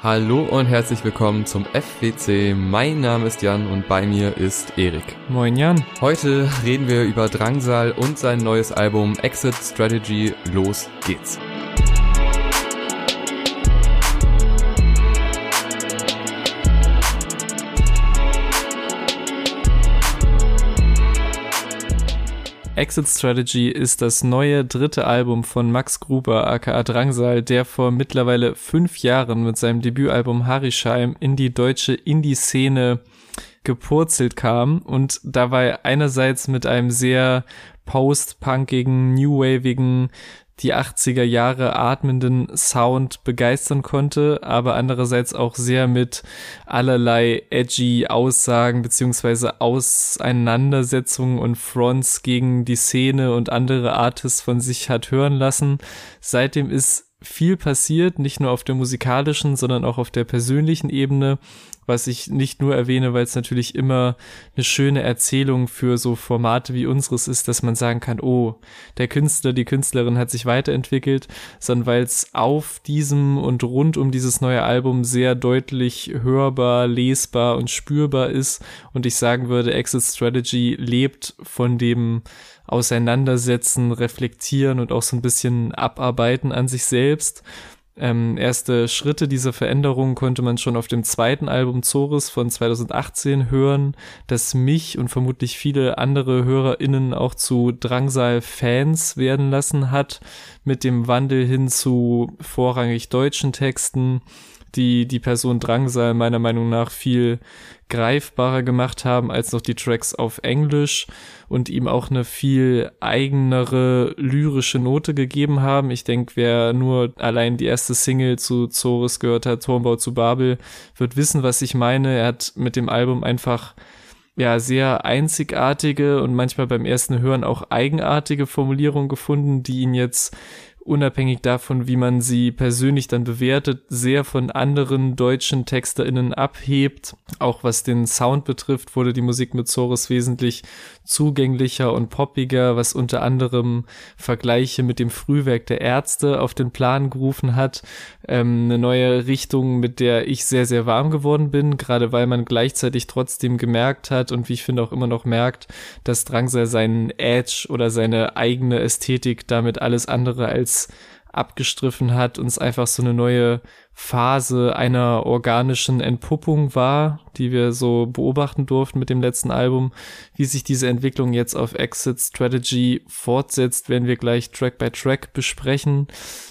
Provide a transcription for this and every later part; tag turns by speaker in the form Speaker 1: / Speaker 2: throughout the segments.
Speaker 1: Hallo und herzlich willkommen zum FWC. Mein Name ist Jan und bei mir ist Erik.
Speaker 2: Moin Jan.
Speaker 1: Heute reden wir über Drangsal und sein neues Album Exit Strategy. Los geht's.
Speaker 2: Exit Strategy ist das neue dritte Album von Max Gruber aka Drangsal, der vor mittlerweile fünf Jahren mit seinem Debütalbum Harisheim in die deutsche Indie-Szene gepurzelt kam und dabei einerseits mit einem sehr post-punkigen, new-wavigen die 80er Jahre atmenden Sound begeistern konnte, aber andererseits auch sehr mit allerlei edgy Aussagen beziehungsweise Auseinandersetzungen und Fronts gegen die Szene und andere Artists von sich hat hören lassen. Seitdem ist viel passiert, nicht nur auf der musikalischen, sondern auch auf der persönlichen Ebene was ich nicht nur erwähne, weil es natürlich immer eine schöne Erzählung für so Formate wie unseres ist, dass man sagen kann, oh, der Künstler, die Künstlerin hat sich weiterentwickelt, sondern weil es auf diesem und rund um dieses neue Album sehr deutlich hörbar, lesbar und spürbar ist. Und ich sagen würde, Exit Strategy lebt von dem Auseinandersetzen, Reflektieren und auch so ein bisschen Abarbeiten an sich selbst ähm, erste Schritte dieser Veränderung konnte man schon auf dem zweiten Album Zoris von 2018 hören, das mich und vermutlich viele andere HörerInnen auch zu Drangsal-Fans werden lassen hat, mit dem Wandel hin zu vorrangig deutschen Texten, die die Person Drangsal meiner Meinung nach viel greifbarer gemacht haben als noch die Tracks auf Englisch und ihm auch eine viel eigenere lyrische Note gegeben haben. Ich denke, wer nur allein die erste Single zu Zoris gehört hat, Turmbau zu Babel, wird wissen, was ich meine. Er hat mit dem Album einfach ja, sehr einzigartige und manchmal beim ersten Hören auch eigenartige Formulierungen gefunden, die ihn jetzt unabhängig davon, wie man sie persönlich dann bewertet, sehr von anderen deutschen TexterInnen abhebt. Auch was den Sound betrifft, wurde die Musik mit Zores wesentlich zugänglicher und poppiger, was unter anderem Vergleiche mit dem Frühwerk der Ärzte auf den Plan gerufen hat. Ähm, eine neue Richtung, mit der ich sehr, sehr warm geworden bin, gerade weil man gleichzeitig trotzdem gemerkt hat und wie ich finde auch immer noch merkt, dass Drangsal seinen Edge oder seine eigene Ästhetik damit alles andere als abgestriffen hat und es einfach so eine neue Phase einer organischen Entpuppung war, die wir so beobachten durften mit dem letzten Album. Wie sich diese Entwicklung jetzt auf Exit Strategy fortsetzt, werden wir gleich Track by Track besprechen.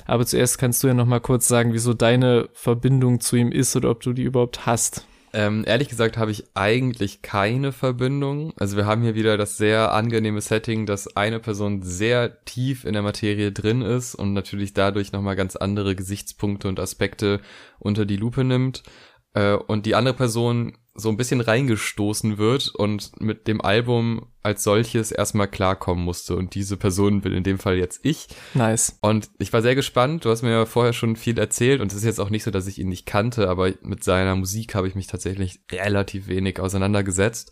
Speaker 2: Aber zuerst kannst du ja noch mal kurz sagen, wieso deine Verbindung zu ihm ist oder ob du die überhaupt hast.
Speaker 1: Ähm, ehrlich gesagt habe ich eigentlich keine Verbindung. Also wir haben hier wieder das sehr angenehme Setting, dass eine Person sehr tief in der Materie drin ist und natürlich dadurch nochmal ganz andere Gesichtspunkte und Aspekte unter die Lupe nimmt. Äh, und die andere Person so ein bisschen reingestoßen wird und mit dem Album als solches erstmal klarkommen musste. Und diese Person bin in dem Fall jetzt ich.
Speaker 2: Nice.
Speaker 1: Und ich war sehr gespannt. Du hast mir ja vorher schon viel erzählt und es ist jetzt auch nicht so, dass ich ihn nicht kannte, aber mit seiner Musik habe ich mich tatsächlich relativ wenig auseinandergesetzt.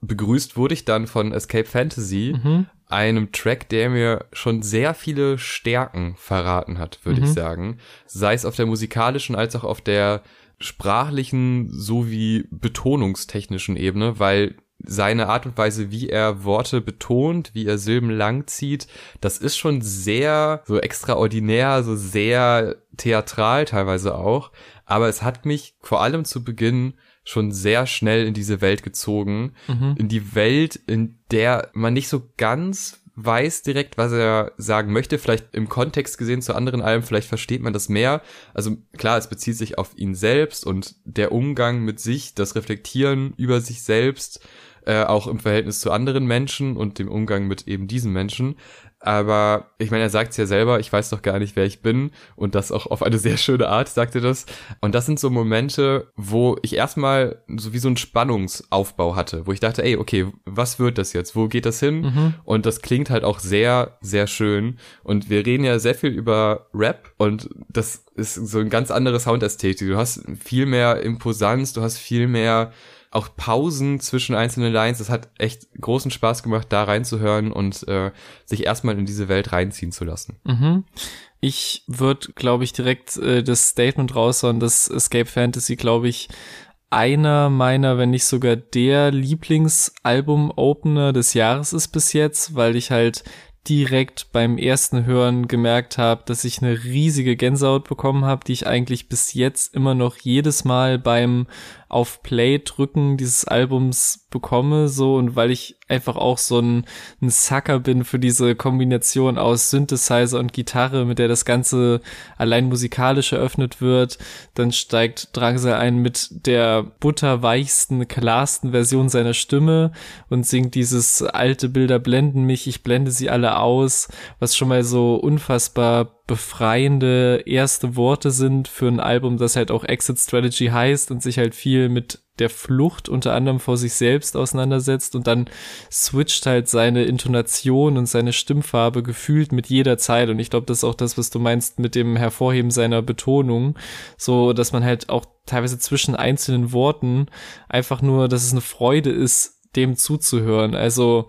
Speaker 1: Begrüßt wurde ich dann von Escape Fantasy, mhm. einem Track, der mir schon sehr viele Stärken verraten hat, würde mhm. ich sagen. Sei es auf der musikalischen als auch auf der sprachlichen sowie betonungstechnischen Ebene, weil seine Art und Weise, wie er Worte betont, wie er Silben langzieht, das ist schon sehr so extraordinär, so sehr theatral teilweise auch. Aber es hat mich vor allem zu Beginn schon sehr schnell in diese Welt gezogen. Mhm. In die Welt, in der man nicht so ganz weiß direkt, was er sagen möchte. Vielleicht im Kontext gesehen zu anderen Alben, vielleicht versteht man das mehr. Also klar, es bezieht sich auf ihn selbst und der Umgang mit sich, das Reflektieren über sich selbst, äh, auch im Verhältnis zu anderen Menschen und dem Umgang mit eben diesen Menschen. Aber ich meine, er sagt es ja selber, ich weiß doch gar nicht, wer ich bin. Und das auch auf eine sehr schöne Art, sagt er das. Und das sind so Momente, wo ich erstmal so wie so einen Spannungsaufbau hatte, wo ich dachte, ey, okay, was wird das jetzt? Wo geht das hin? Mhm. Und das klingt halt auch sehr, sehr schön. Und wir reden ja sehr viel über Rap und das ist so ein ganz andere Soundästhetik. Du hast viel mehr Imposanz, du hast viel mehr auch Pausen zwischen einzelnen Lines. Das hat echt großen Spaß gemacht, da reinzuhören und äh, sich erstmal in diese Welt reinziehen zu lassen.
Speaker 2: Mhm. Ich würde, glaube ich, direkt äh, das Statement raushauen, dass Escape Fantasy, glaube ich, einer meiner, wenn nicht sogar der Lieblingsalbum-Opener des Jahres ist bis jetzt, weil ich halt direkt beim ersten Hören gemerkt habe, dass ich eine riesige Gänsehaut bekommen habe, die ich eigentlich bis jetzt immer noch jedes Mal beim auf Play drücken dieses Albums bekomme, so und weil ich einfach auch so ein, ein Sucker bin für diese Kombination aus Synthesizer und Gitarre, mit der das Ganze allein musikalisch eröffnet wird, dann steigt Drangsal ein mit der butterweichsten, klarsten Version seiner Stimme und singt dieses alte Bilder blenden mich, ich blende sie alle aus, was schon mal so unfassbar befreiende erste Worte sind für ein Album, das halt auch Exit Strategy heißt und sich halt viel mit der Flucht unter anderem vor sich selbst auseinandersetzt und dann switcht halt seine Intonation und seine Stimmfarbe gefühlt mit jeder Zeit und ich glaube, das ist auch das, was du meinst mit dem Hervorheben seiner Betonung, so dass man halt auch teilweise zwischen einzelnen Worten einfach nur, dass es eine Freude ist, dem zuzuhören. Also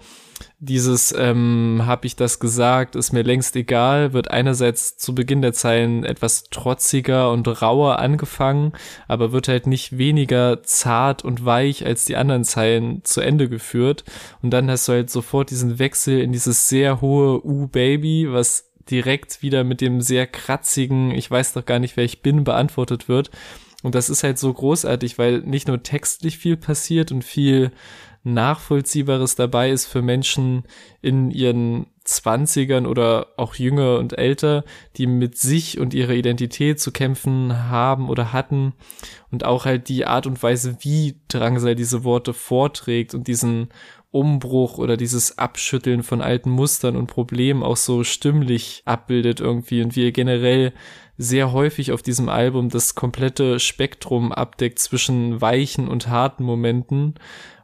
Speaker 2: dieses ähm, habe ich das gesagt, ist mir längst egal, wird einerseits zu Beginn der Zeilen etwas trotziger und rauer angefangen, aber wird halt nicht weniger zart und weich als die anderen Zeilen zu Ende geführt. Und dann hast du halt sofort diesen Wechsel in dieses sehr hohe U-Baby, was direkt wieder mit dem sehr kratzigen, ich weiß doch gar nicht, wer ich bin, beantwortet wird. Und das ist halt so großartig, weil nicht nur textlich viel passiert und viel Nachvollziehbares dabei ist für Menschen in ihren Zwanzigern oder auch jünger und älter, die mit sich und ihrer Identität zu kämpfen haben oder hatten und auch halt die Art und Weise, wie Drangsal diese Worte vorträgt und diesen Umbruch oder dieses Abschütteln von alten Mustern und Problemen auch so stimmlich abbildet irgendwie und wie er generell sehr häufig auf diesem Album das komplette Spektrum abdeckt zwischen weichen und harten Momenten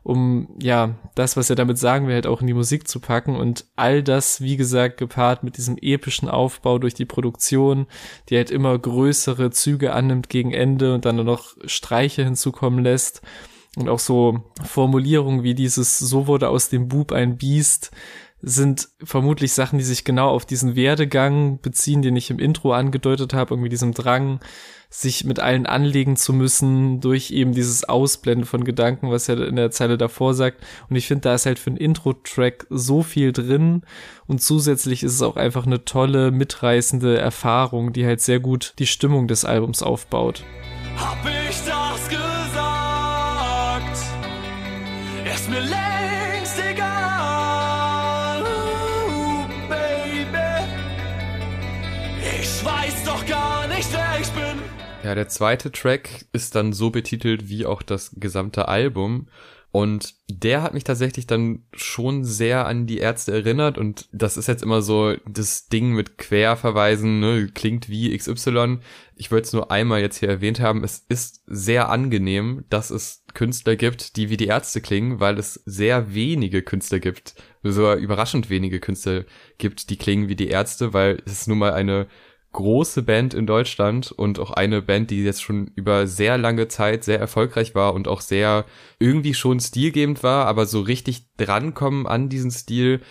Speaker 2: um ja das, was er damit sagen will, halt auch in die Musik zu packen. Und all das, wie gesagt, gepaart mit diesem epischen Aufbau durch die Produktion, die halt immer größere Züge annimmt gegen Ende und dann noch Streiche hinzukommen lässt. Und auch so Formulierungen wie dieses so wurde aus dem Bub ein Biest sind vermutlich Sachen, die sich genau auf diesen Werdegang beziehen, den ich im Intro angedeutet habe, irgendwie diesem Drang, sich mit allen anlegen zu müssen durch eben dieses Ausblenden von Gedanken, was er in der Zeile davor sagt. Und ich finde, da ist halt für einen Intro-Track so viel drin und zusätzlich ist es auch einfach eine tolle, mitreißende Erfahrung, die halt sehr gut die Stimmung des Albums aufbaut. Hab ich das gesagt? Ist mir längst
Speaker 1: Ja, der zweite Track ist dann so betitelt wie auch das gesamte Album. Und der hat mich tatsächlich dann schon sehr an die Ärzte erinnert und das ist jetzt immer so das Ding mit Querverweisen, ne, klingt wie XY. Ich wollte es nur einmal jetzt hier erwähnt haben, es ist sehr angenehm, dass es Künstler gibt, die wie die Ärzte klingen, weil es sehr wenige Künstler gibt, sogar überraschend wenige Künstler gibt, die klingen wie die Ärzte, weil es nun mal eine große Band in Deutschland und auch eine Band, die jetzt schon über sehr lange Zeit sehr erfolgreich war und auch sehr irgendwie schon stilgebend war, aber so richtig drankommen an diesen Stil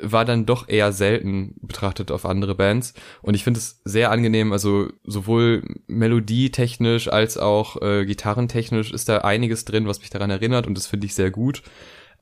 Speaker 1: war dann doch eher selten betrachtet auf andere Bands. Und ich finde es sehr angenehm, also sowohl melodietechnisch als auch äh, gitarrentechnisch ist da einiges drin, was mich daran erinnert und das finde ich sehr gut.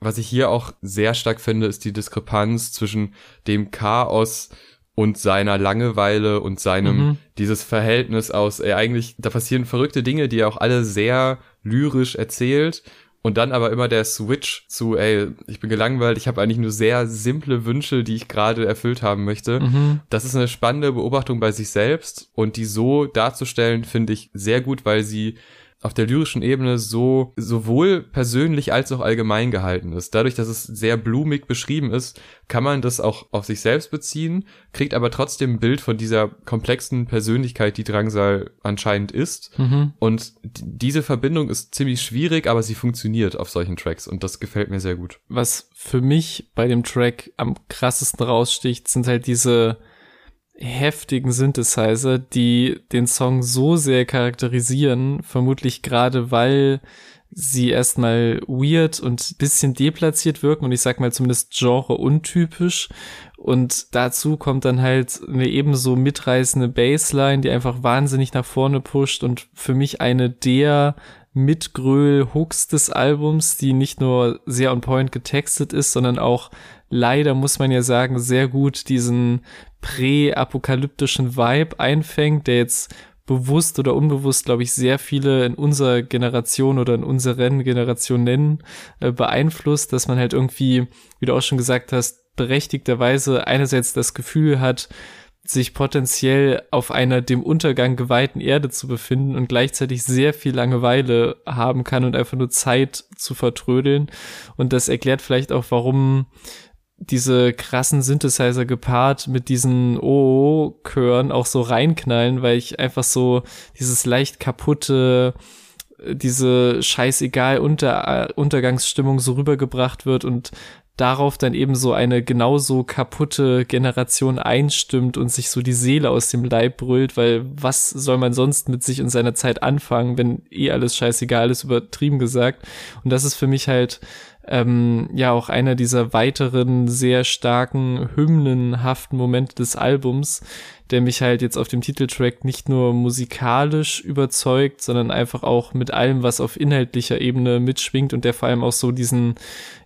Speaker 1: Was ich hier auch sehr stark finde, ist die Diskrepanz zwischen dem Chaos und seiner Langeweile und seinem mhm. dieses Verhältnis aus, ey, eigentlich, da passieren verrückte Dinge, die er auch alle sehr lyrisch erzählt und dann aber immer der Switch zu, ey, ich bin gelangweilt, ich habe eigentlich nur sehr simple Wünsche, die ich gerade erfüllt haben möchte. Mhm. Das ist eine spannende Beobachtung bei sich selbst und die so darzustellen, finde ich sehr gut, weil sie auf der lyrischen Ebene so sowohl persönlich als auch allgemein gehalten ist. Dadurch, dass es sehr blumig beschrieben ist, kann man das auch auf sich selbst beziehen, kriegt aber trotzdem ein Bild von dieser komplexen Persönlichkeit, die Drangsal anscheinend ist. Mhm. Und diese Verbindung ist ziemlich schwierig, aber sie funktioniert auf solchen Tracks und das gefällt mir sehr gut.
Speaker 2: Was für mich bei dem Track am krassesten raussticht, sind halt diese heftigen Synthesizer, die den Song so sehr charakterisieren, vermutlich gerade weil sie erstmal weird und bisschen deplatziert wirken und ich sag mal zumindest genre untypisch. Und dazu kommt dann halt eine ebenso mitreißende Bassline, die einfach wahnsinnig nach vorne pusht und für mich eine der Mitgröl-Hooks des Albums, die nicht nur sehr on point getextet ist, sondern auch leider, muss man ja sagen, sehr gut diesen prä-apokalyptischen Vibe einfängt, der jetzt bewusst oder unbewusst, glaube ich, sehr viele in unserer Generation oder in unseren Generation nennen, äh, beeinflusst, dass man halt irgendwie, wie du auch schon gesagt hast, berechtigterweise einerseits das Gefühl hat, sich potenziell auf einer dem Untergang geweihten Erde zu befinden und gleichzeitig sehr viel Langeweile haben kann und einfach nur Zeit zu vertrödeln. Und das erklärt vielleicht auch, warum diese krassen Synthesizer gepaart mit diesen OO-Chören auch so reinknallen, weil ich einfach so dieses leicht kaputte, diese scheißegal Unter Untergangsstimmung so rübergebracht wird und darauf dann eben so eine genauso kaputte Generation einstimmt und sich so die Seele aus dem Leib brüllt, weil was soll man sonst mit sich und seiner Zeit anfangen, wenn eh alles scheißegal ist, übertrieben gesagt. Und das ist für mich halt ähm, ja auch einer dieser weiteren sehr starken hymnenhaften Momente des Albums, der mich halt jetzt auf dem Titeltrack nicht nur musikalisch überzeugt, sondern einfach auch mit allem, was auf inhaltlicher Ebene mitschwingt und der vor allem auch so diesen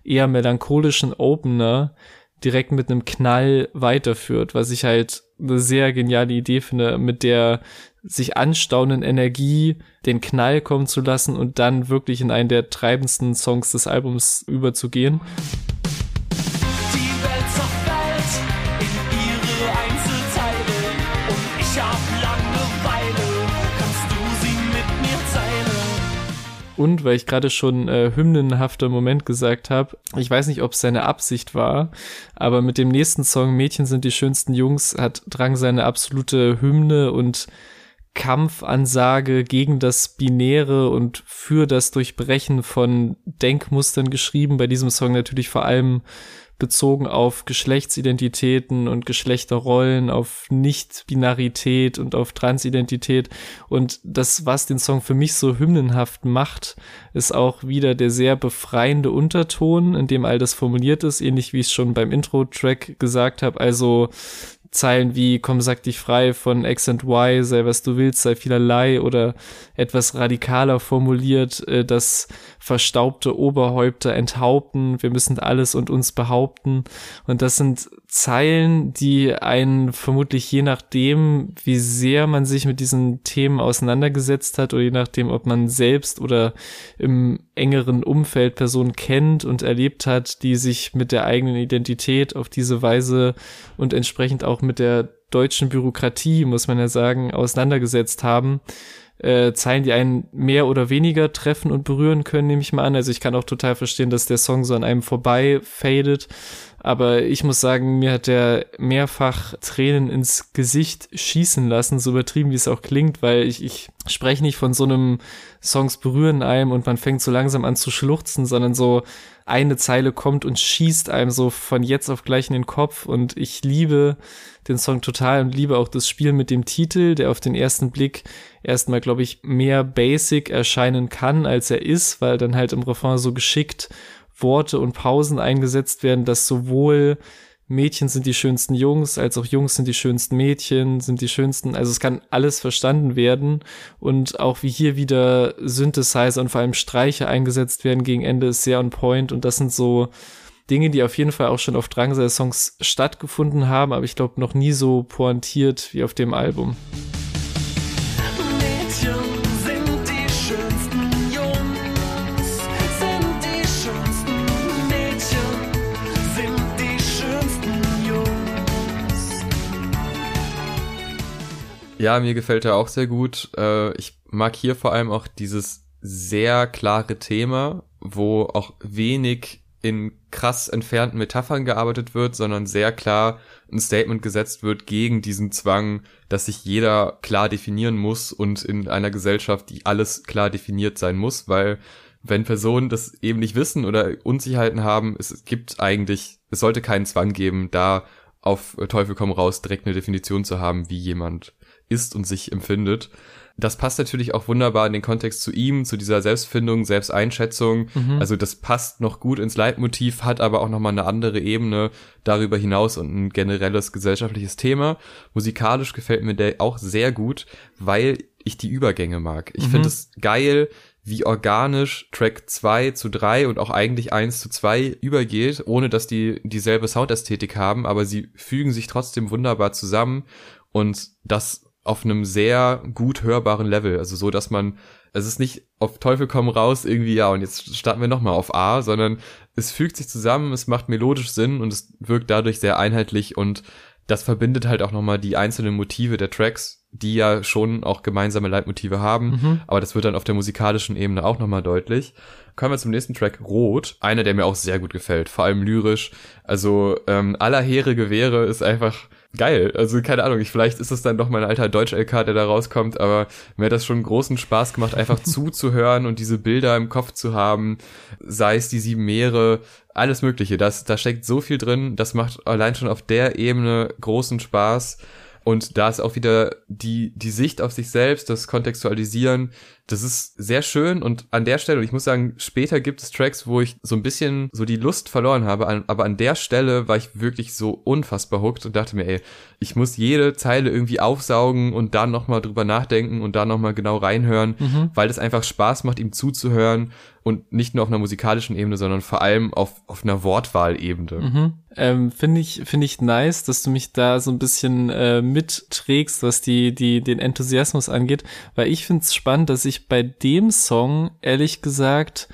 Speaker 2: eher melancholischen Opener direkt mit einem Knall weiterführt, was ich halt eine sehr geniale Idee finde, mit der sich anstaunenden Energie den Knall kommen zu lassen und dann wirklich in einen der treibendsten Songs des Albums überzugehen. Und weil ich gerade schon äh, hymnenhafter Moment gesagt habe, ich weiß nicht, ob es seine Absicht war, aber mit dem nächsten Song Mädchen sind die schönsten Jungs hat Drang seine absolute Hymne und Kampfansage gegen das Binäre und für das Durchbrechen von Denkmustern geschrieben. Bei diesem Song natürlich vor allem bezogen auf Geschlechtsidentitäten und Geschlechterrollen, auf Nicht-Binarität und auf Transidentität. Und das, was den Song für mich so hymnenhaft macht, ist auch wieder der sehr befreiende Unterton, in dem all das formuliert ist, ähnlich wie ich es schon beim Intro-Track gesagt habe. Also Zeilen wie komm sag dich frei von X and Y, sei was du willst, sei vielerlei oder etwas radikaler formuliert, äh, das verstaubte Oberhäupter enthaupten, wir müssen alles und uns behaupten und das sind Zeilen, die einen vermutlich je nachdem, wie sehr man sich mit diesen Themen auseinandergesetzt hat oder je nachdem, ob man selbst oder im engeren Umfeld Personen kennt und erlebt hat, die sich mit der eigenen Identität auf diese Weise und entsprechend auch mit der deutschen Bürokratie, muss man ja sagen, auseinandergesetzt haben, äh, Zeilen, die einen mehr oder weniger treffen und berühren können, nehme ich mal an. Also ich kann auch total verstehen, dass der Song so an einem vorbei fadet. Aber ich muss sagen, mir hat der mehrfach Tränen ins Gesicht schießen lassen, so übertrieben wie es auch klingt, weil ich, ich spreche nicht von so einem Songs berühren einem und man fängt so langsam an zu schluchzen, sondern so eine Zeile kommt und schießt einem so von jetzt auf gleich in den Kopf und ich liebe den Song total und liebe auch das Spiel mit dem Titel, der auf den ersten Blick erstmal, glaube ich, mehr basic erscheinen kann, als er ist, weil dann halt im Refrain so geschickt Worte und Pausen eingesetzt werden, dass sowohl Mädchen sind die schönsten Jungs, als auch Jungs sind die schönsten Mädchen, sind die schönsten, also es kann alles verstanden werden und auch wie hier wieder Synthesizer und vor allem Streiche eingesetzt werden gegen Ende ist sehr on point und das sind so Dinge, die auf jeden Fall auch schon auf Drangsal-Songs stattgefunden haben, aber ich glaube noch nie so pointiert wie auf dem Album.
Speaker 1: Ja, mir gefällt er auch sehr gut. Äh, ich mag hier vor allem auch dieses sehr klare Thema, wo auch wenig in krass entfernten Metaphern gearbeitet wird, sondern sehr klar ein Statement gesetzt wird gegen diesen Zwang, dass sich jeder klar definieren muss und in einer Gesellschaft, die alles klar definiert sein muss, weil wenn Personen das eben nicht wissen oder Unsicherheiten haben, es gibt eigentlich, es sollte keinen Zwang geben, da auf Teufel komm raus direkt eine Definition zu haben, wie jemand ist und sich empfindet. Das passt natürlich auch wunderbar in den Kontext zu ihm, zu dieser Selbstfindung, Selbsteinschätzung. Mhm. Also das passt noch gut ins Leitmotiv, hat aber auch nochmal eine andere Ebene darüber hinaus und ein generelles gesellschaftliches Thema. Musikalisch gefällt mir der auch sehr gut, weil ich die Übergänge mag. Ich mhm. finde es geil, wie organisch Track 2 zu 3 und auch eigentlich 1 zu 2 übergeht, ohne dass die dieselbe Soundästhetik haben, aber sie fügen sich trotzdem wunderbar zusammen und das auf einem sehr gut hörbaren Level, also so, dass man, es ist nicht auf Teufel komm raus irgendwie, ja, und jetzt starten wir nochmal auf A, sondern es fügt sich zusammen, es macht melodisch Sinn und es wirkt dadurch sehr einheitlich und das verbindet halt auch nochmal die einzelnen Motive der Tracks, die ja schon auch gemeinsame Leitmotive haben, mhm. aber das wird dann auf der musikalischen Ebene auch nochmal deutlich. Kommen wir zum nächsten Track, Rot. Einer, der mir auch sehr gut gefällt, vor allem lyrisch. Also ähm, aller Heere Gewehre ist einfach geil. Also keine Ahnung, ich, vielleicht ist es dann doch mein alter Deutsch-LK, der da rauskommt, aber mir hat das schon großen Spaß gemacht, einfach zuzuhören und diese Bilder im Kopf zu haben, sei es die sieben Meere, alles mögliche. Das, da steckt so viel drin, das macht allein schon auf der Ebene großen Spaß. Und da ist auch wieder die, die Sicht auf sich selbst, das Kontextualisieren, das ist sehr schön und an der Stelle, und ich muss sagen, später gibt es Tracks, wo ich so ein bisschen so die Lust verloren habe, aber an der Stelle war ich wirklich so unfassbar hooked und dachte mir, ey, ich muss jede Zeile irgendwie aufsaugen und dann nochmal drüber nachdenken und da nochmal genau reinhören, mhm. weil es einfach Spaß macht, ihm zuzuhören und nicht nur auf einer musikalischen Ebene, sondern vor allem auf, auf einer Wortwahlebene.
Speaker 2: Mhm. Ähm, finde ich, finde ich nice, dass du mich da so ein bisschen äh, mitträgst, was die, die, den Enthusiasmus angeht, weil ich finde es spannend, dass ich bei dem Song ehrlich gesagt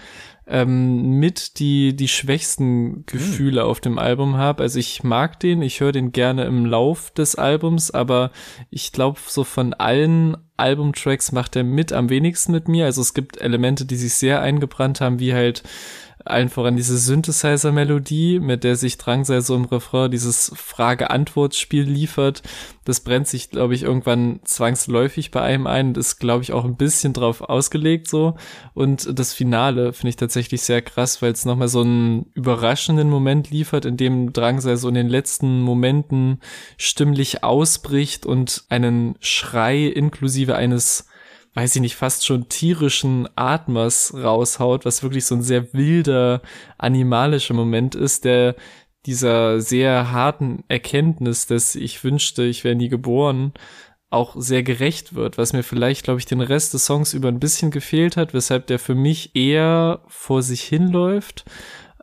Speaker 2: ähm, mit die die schwächsten Gefühle mhm. auf dem Album habe. Also ich mag den, ich höre den gerne im Lauf des Albums, aber ich glaube so von allen Albumtracks macht er mit am wenigsten mit mir. Also es gibt Elemente, die sich sehr eingebrannt haben, wie halt allen voran diese Synthesizer-Melodie, mit der sich Drangsal so im Refrain dieses Frage-Antwort-Spiel liefert. Das brennt sich, glaube ich, irgendwann zwangsläufig bei einem ein und ist, glaube ich, auch ein bisschen drauf ausgelegt so. Und das Finale finde ich tatsächlich sehr krass, weil es nochmal so einen überraschenden Moment liefert, in dem Drangsal so in den letzten Momenten stimmlich ausbricht und einen Schrei inklusive eines weiß ich nicht, fast schon tierischen Atmers raushaut, was wirklich so ein sehr wilder, animalischer Moment ist, der dieser sehr harten Erkenntnis, dass ich wünschte, ich wäre nie geboren, auch sehr gerecht wird, was mir vielleicht, glaube ich, den Rest des Songs über ein bisschen gefehlt hat, weshalb der für mich eher vor sich hinläuft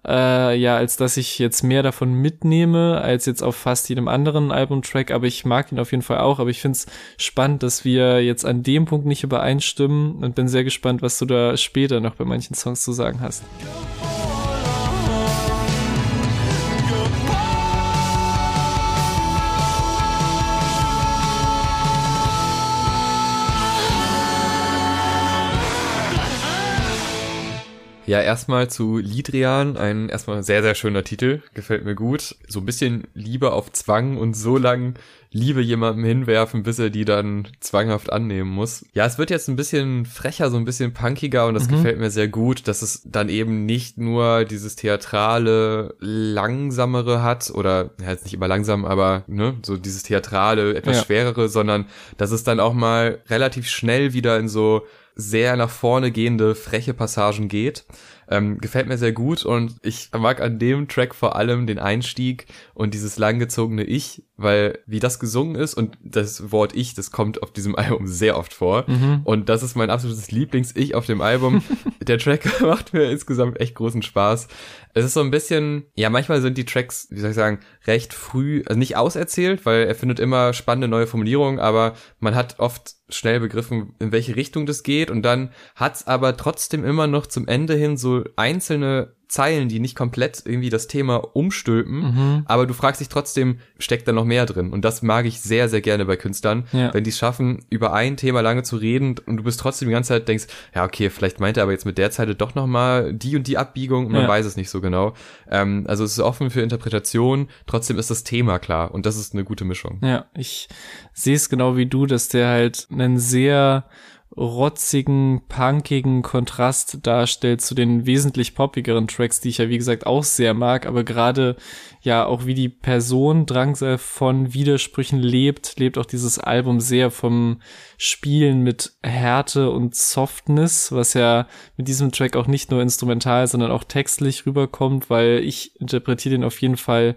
Speaker 2: äh, ja, als dass ich jetzt mehr davon mitnehme, als jetzt auf fast jedem anderen Albumtrack, aber ich mag ihn auf jeden Fall auch, aber ich finde es spannend, dass wir jetzt an dem Punkt nicht übereinstimmen und bin sehr gespannt, was du da später noch bei manchen Songs zu sagen hast.
Speaker 1: Ja, erstmal zu Lidrian, ein erstmal sehr, sehr schöner Titel, gefällt mir gut. So ein bisschen Liebe auf Zwang und so lang Liebe jemandem hinwerfen, bis er die dann zwanghaft annehmen muss. Ja, es wird jetzt ein bisschen frecher, so ein bisschen punkiger und das mhm. gefällt mir sehr gut, dass es dann eben nicht nur dieses theatrale, langsamere hat oder, ja, jetzt nicht immer langsam, aber ne, so dieses theatrale, etwas ja. schwerere, sondern dass es dann auch mal relativ schnell wieder in so sehr nach vorne gehende, freche Passagen geht. Ähm, gefällt mir sehr gut und ich mag an dem Track vor allem den Einstieg und dieses langgezogene Ich, weil wie das gesungen ist und das Wort Ich, das kommt auf diesem Album sehr oft vor mhm. und das ist mein absolutes Lieblings-Ich auf dem Album. Der Track macht mir insgesamt echt großen Spaß. Es ist so ein bisschen, ja, manchmal sind die Tracks, wie soll ich sagen, recht früh, also nicht auserzählt, weil er findet immer spannende neue Formulierungen, aber man hat oft schnell begriffen, in welche Richtung das geht. Und dann hat's aber trotzdem immer noch zum Ende hin so einzelne Zeilen, die nicht komplett irgendwie das Thema umstülpen, mhm. aber du fragst dich trotzdem, steckt da noch mehr drin? Und das mag ich sehr, sehr gerne bei Künstlern, ja. wenn die es schaffen, über ein Thema lange zu reden und du bist trotzdem die ganze Zeit denkst, ja, okay, vielleicht meint er aber jetzt mit der Zeile doch nochmal die und die Abbiegung und man ja. weiß es nicht so genau. Ähm, also es ist offen für Interpretation, trotzdem ist das Thema klar und das ist eine gute Mischung.
Speaker 2: Ja, ich sehe es genau wie du, dass der halt einen sehr rotzigen, punkigen Kontrast darstellt zu den wesentlich poppigeren Tracks, die ich ja wie gesagt auch sehr mag, aber gerade ja auch wie die Person Drangsal von Widersprüchen lebt, lebt auch dieses Album sehr vom Spielen mit Härte und Softness, was ja mit diesem Track auch nicht nur instrumental, sondern auch textlich rüberkommt, weil ich interpretiere den auf jeden Fall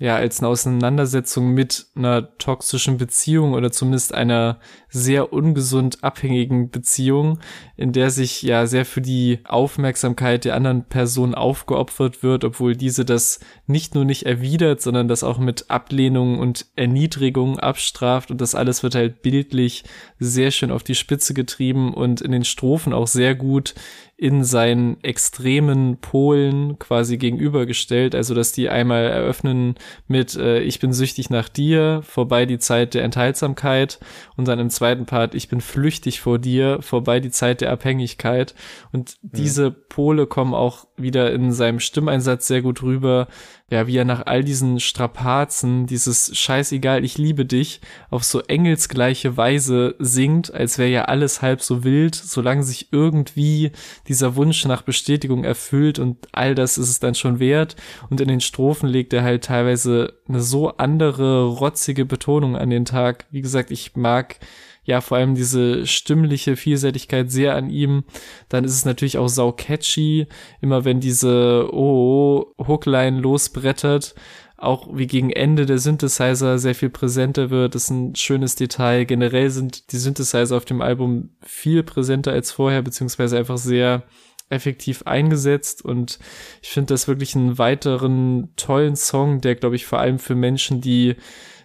Speaker 2: ja als eine Auseinandersetzung mit einer toxischen Beziehung oder zumindest einer sehr ungesund abhängigen Beziehung, in der sich ja sehr für die Aufmerksamkeit der anderen Person aufgeopfert wird, obwohl diese das nicht nur nicht erwidert, sondern das auch mit Ablehnung und Erniedrigung abstraft. Und das alles wird halt bildlich sehr schön auf die Spitze getrieben und in den Strophen auch sehr gut in seinen extremen Polen quasi gegenübergestellt, also dass die einmal eröffnen mit äh, Ich bin süchtig nach dir, vorbei die Zeit der Enthaltsamkeit. Und dann im zweiten Part Ich bin flüchtig vor dir, vorbei die Zeit der Abhängigkeit. Und mhm. diese Pole kommen auch wieder in seinem Stimmeinsatz sehr gut rüber, ja, wie er nach all diesen Strapazen dieses Scheißegal, ich liebe dich auf so engelsgleiche Weise singt, als wäre ja alles halb so wild, solange sich irgendwie dieser Wunsch nach Bestätigung erfüllt und all das ist es dann schon wert. Und in den Strophen legt er halt teilweise eine so andere rotzige Betonung an den Tag. Wie gesagt, ich mag ja vor allem diese stimmliche Vielseitigkeit sehr an ihm. Dann ist es natürlich auch sau catchy, immer wenn diese oh, oh Hookline losbrettert. Auch wie gegen Ende der Synthesizer sehr viel präsenter wird, ist ein schönes Detail. Generell sind die Synthesizer auf dem Album viel präsenter als vorher, beziehungsweise einfach sehr effektiv eingesetzt und ich finde das wirklich einen weiteren tollen Song, der glaube ich vor allem für Menschen, die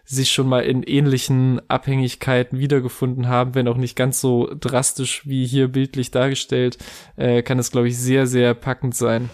Speaker 2: sich schon mal in ähnlichen Abhängigkeiten wiedergefunden haben, wenn auch nicht ganz so drastisch wie hier bildlich dargestellt, äh, kann es, glaube ich, sehr, sehr packend sein.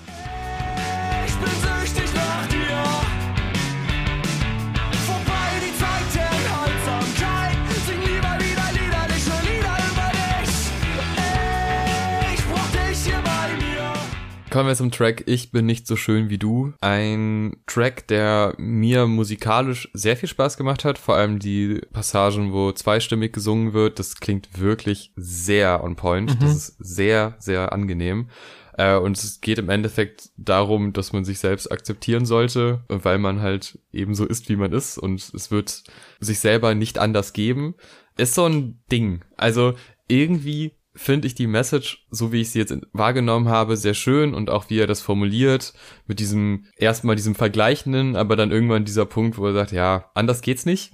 Speaker 1: Kommen wir zum Track Ich bin nicht so schön wie du. Ein Track, der mir musikalisch sehr viel Spaß gemacht hat. Vor allem die Passagen, wo zweistimmig gesungen wird. Das klingt wirklich sehr on point. Mhm. Das ist sehr, sehr angenehm. Äh, und es geht im Endeffekt darum, dass man sich selbst akzeptieren sollte, weil man halt eben so ist, wie man ist. Und es wird sich selber nicht anders geben. Ist so ein Ding. Also irgendwie finde ich die Message, so wie ich sie jetzt wahrgenommen habe, sehr schön und auch wie er das formuliert, mit diesem erstmal diesem Vergleichenden, aber dann irgendwann dieser Punkt, wo er sagt, ja, anders geht's nicht.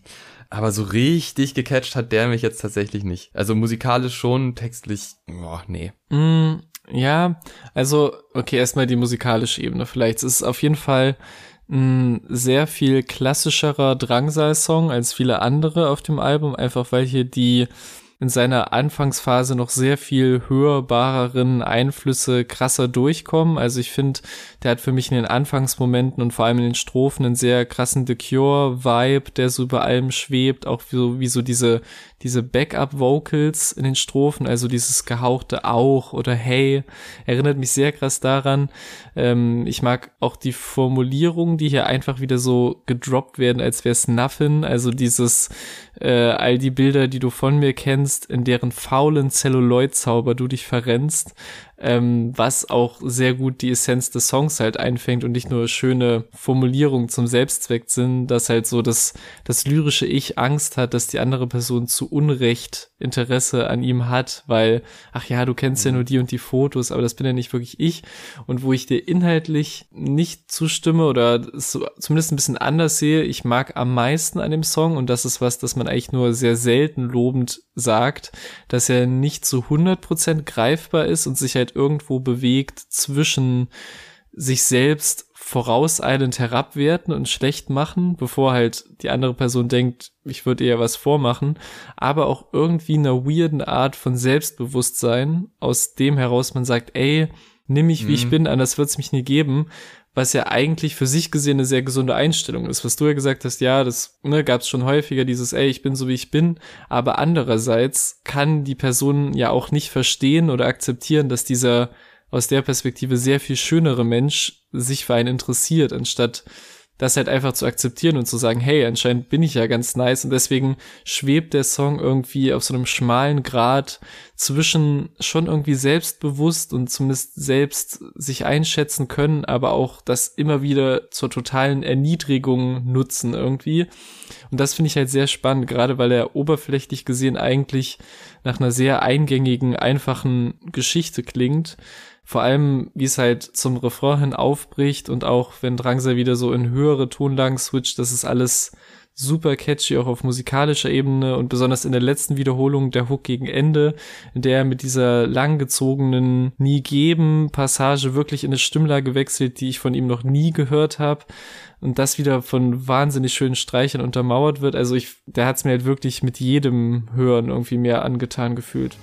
Speaker 1: Aber so richtig gecatcht hat der mich jetzt tatsächlich nicht. Also musikalisch schon, textlich, boah, nee.
Speaker 2: Mm, ja, also, okay, erstmal die musikalische Ebene vielleicht. Es ist auf jeden Fall ein sehr viel klassischerer Drangsal-Song als viele andere auf dem Album, einfach weil hier die in seiner Anfangsphase noch sehr viel hörbareren Einflüsse krasser durchkommen. Also ich finde, der hat für mich in den Anfangsmomenten und vor allem in den Strophen einen sehr krassen The Cure-Vibe, der so über allem schwebt, auch so, wie so diese, diese Backup-Vocals in den Strophen, also dieses gehauchte auch oder hey, erinnert mich sehr krass daran. Ähm, ich mag auch die Formulierungen, die hier einfach wieder so gedroppt werden, als wäre es Nothing, also dieses äh, all die Bilder, die du von mir kennst, in deren faulen Celluloid-Zauber du dich verrennst ähm, was auch sehr gut die Essenz des Songs halt einfängt und nicht nur schöne Formulierungen zum Selbstzweck sind, dass halt so das, das lyrische Ich Angst hat, dass die andere Person zu Unrecht Interesse an ihm hat, weil, ach ja, du kennst ja mhm. nur die und die Fotos, aber das bin ja nicht wirklich ich. Und wo ich dir inhaltlich nicht zustimme oder so, zumindest ein bisschen anders sehe, ich mag am meisten an dem Song und das ist was, das man eigentlich nur sehr selten lobend sagt, dass er nicht zu 100% greifbar ist und sich halt irgendwo bewegt zwischen sich selbst vorauseilend herabwerten und schlecht machen, bevor halt die andere Person denkt, ich würde eher was vormachen, aber auch irgendwie einer weirden Art von Selbstbewusstsein, aus dem heraus man sagt, ey, nimm mich wie mhm. ich bin, anders wird's mich nie geben, was ja eigentlich für sich gesehen eine sehr gesunde Einstellung ist. Was du ja gesagt hast, ja, das ne, gab es schon häufiger, dieses, ey, ich bin so wie ich bin, aber andererseits kann die Person ja auch nicht verstehen oder akzeptieren, dass dieser aus der Perspektive sehr viel schönere Mensch sich für einen interessiert, anstatt das halt einfach zu akzeptieren und zu sagen, hey, anscheinend bin ich ja ganz nice und deswegen schwebt der Song irgendwie auf so einem schmalen Grad zwischen schon irgendwie selbstbewusst und zumindest selbst sich einschätzen können, aber auch das immer wieder zur totalen Erniedrigung nutzen irgendwie. Und das finde ich halt sehr spannend, gerade weil er oberflächlich gesehen eigentlich nach einer sehr eingängigen, einfachen Geschichte klingt vor allem, wie es halt zum Refrain hin aufbricht und auch wenn Drangsal wieder so in höhere Tonlagen switcht, das ist alles super catchy, auch auf musikalischer Ebene und besonders in der letzten Wiederholung der Hook gegen Ende, in der er mit dieser langgezogenen Nie geben Passage wirklich in eine Stimmlage wechselt, die ich von ihm noch nie gehört habe und das wieder von wahnsinnig schönen Streichern untermauert wird. Also ich, der hat's mir halt wirklich mit jedem Hören irgendwie mehr angetan gefühlt.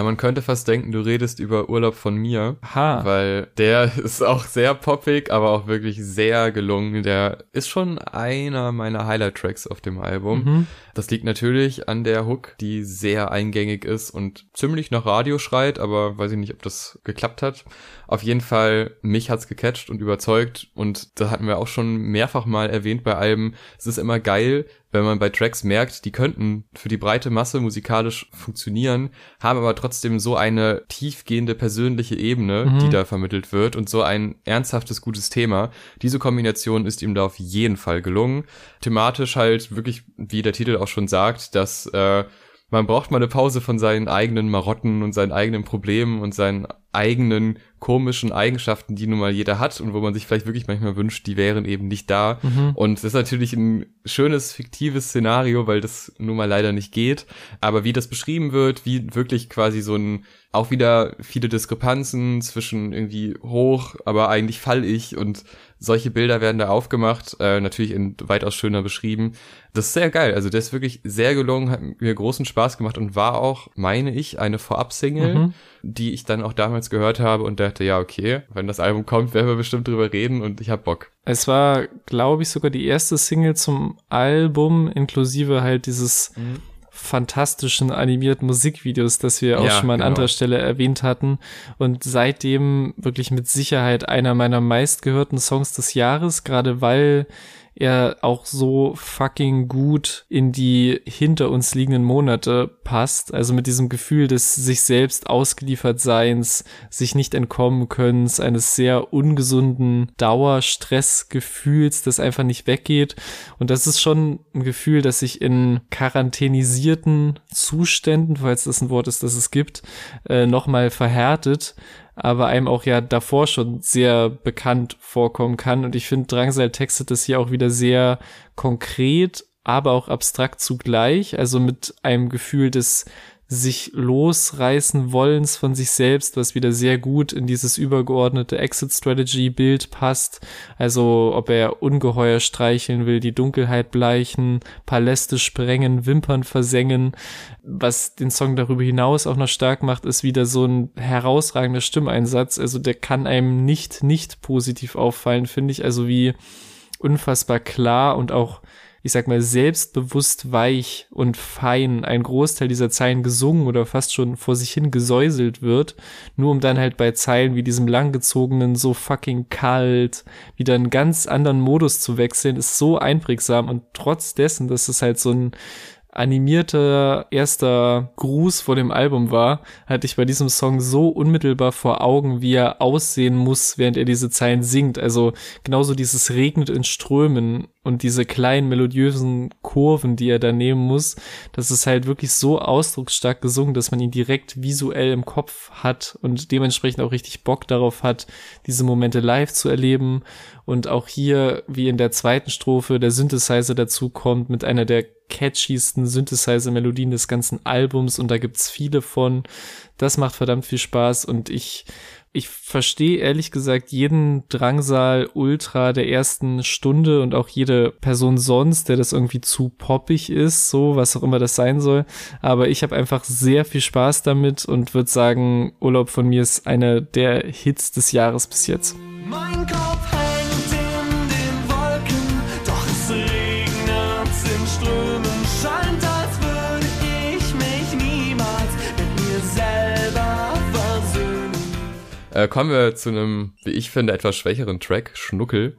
Speaker 1: Ja, man könnte fast denken, du redest über Urlaub von mir.
Speaker 2: Ha.
Speaker 1: Weil der ist auch sehr poppig, aber auch wirklich sehr gelungen. Der ist schon einer meiner Highlight-Tracks auf dem Album. Mhm. Das liegt natürlich an der Hook, die sehr eingängig ist und ziemlich nach Radio schreit, aber weiß ich nicht, ob das geklappt hat. Auf jeden Fall, mich hat's gecatcht und überzeugt und da hatten wir auch schon mehrfach mal erwähnt bei Alben. Es ist immer geil, wenn man bei Tracks merkt, die könnten für die breite Masse musikalisch funktionieren, haben aber trotzdem so eine tiefgehende persönliche Ebene, mhm. die da vermittelt wird und so ein ernsthaftes, gutes Thema. Diese Kombination ist ihm da auf jeden Fall gelungen. Thematisch halt wirklich, wie der Titel auch schon sagt, dass äh, man braucht mal eine Pause von seinen eigenen Marotten und seinen eigenen Problemen und seinen eigenen komischen Eigenschaften, die nun mal jeder hat und wo man sich vielleicht wirklich manchmal wünscht, die wären eben nicht da. Mhm. Und das ist natürlich ein schönes, fiktives Szenario, weil das nun mal leider nicht geht. Aber wie das beschrieben wird, wie wirklich quasi so ein, auch wieder viele Diskrepanzen zwischen irgendwie hoch, aber eigentlich fall ich und solche Bilder werden da aufgemacht, äh, natürlich in weitaus schöner beschrieben. Das ist sehr geil. Also der ist wirklich sehr gelungen, hat mir großen Spaß gemacht und war auch, meine ich, eine Vorab-Single, mhm. die ich dann auch damals gehört habe und dachte, ja, okay, wenn das Album kommt, werden wir bestimmt drüber reden und ich hab Bock.
Speaker 2: Es war, glaube ich, sogar die erste Single zum Album, inklusive halt dieses mhm fantastischen animierten Musikvideos, das wir auch ja, schon mal an genau. anderer Stelle erwähnt hatten. Und seitdem wirklich mit Sicherheit einer meiner meistgehörten Songs des Jahres, gerade weil er auch so fucking gut in die hinter uns liegenden Monate passt. Also mit diesem Gefühl des sich selbst ausgeliefert Seins, sich nicht entkommen können, eines sehr ungesunden Dauerstressgefühls, das einfach nicht weggeht. Und das ist schon ein Gefühl, das sich in quarantänisierten Zuständen, falls das ein Wort ist, das es gibt, äh, nochmal verhärtet aber einem auch ja davor schon sehr bekannt vorkommen kann. Und ich finde, Drangsal textet das hier auch wieder sehr konkret, aber auch abstrakt zugleich, also mit einem Gefühl des sich losreißen wollens von sich selbst, was wieder sehr gut in dieses übergeordnete Exit-Strategy-Bild passt. Also ob er Ungeheuer streicheln will, die Dunkelheit bleichen, Paläste sprengen, Wimpern versengen. Was den Song darüber hinaus auch noch stark macht, ist wieder so ein herausragender Stimmeinsatz. Also der kann einem nicht, nicht positiv auffallen, finde ich. Also wie unfassbar klar und auch ich sag mal, selbstbewusst weich und fein ein Großteil dieser Zeilen gesungen oder fast schon vor sich hin gesäuselt wird, nur um dann halt bei Zeilen wie diesem langgezogenen, so fucking kalt, wieder einen ganz anderen Modus zu wechseln, ist so einprägsam und trotz dessen, dass es halt so ein animierter erster Gruß vor dem Album war, hatte ich bei diesem Song so unmittelbar vor Augen, wie er aussehen muss, während er diese Zeilen singt. Also genauso dieses regnet in Strömen und diese kleinen melodiösen Kurven, die er da nehmen muss, das ist halt wirklich so ausdrucksstark gesungen, dass man ihn direkt visuell im Kopf hat und dementsprechend auch richtig Bock darauf hat, diese Momente live zu erleben. Und auch hier, wie in der zweiten Strophe, der Synthesizer dazu kommt mit einer der catchiesten Synthesizer-Melodien des ganzen Albums und da gibt's viele von. Das macht verdammt viel Spaß und ich ich verstehe ehrlich gesagt jeden Drangsal Ultra der ersten Stunde und auch jede Person sonst, der das irgendwie zu poppig ist, so was auch immer das sein soll. Aber ich habe einfach sehr viel Spaß damit und würde sagen, Urlaub von mir ist einer der Hits des Jahres bis jetzt.
Speaker 1: Äh, kommen wir zu einem, wie ich finde, etwas schwächeren Track, Schnuckel.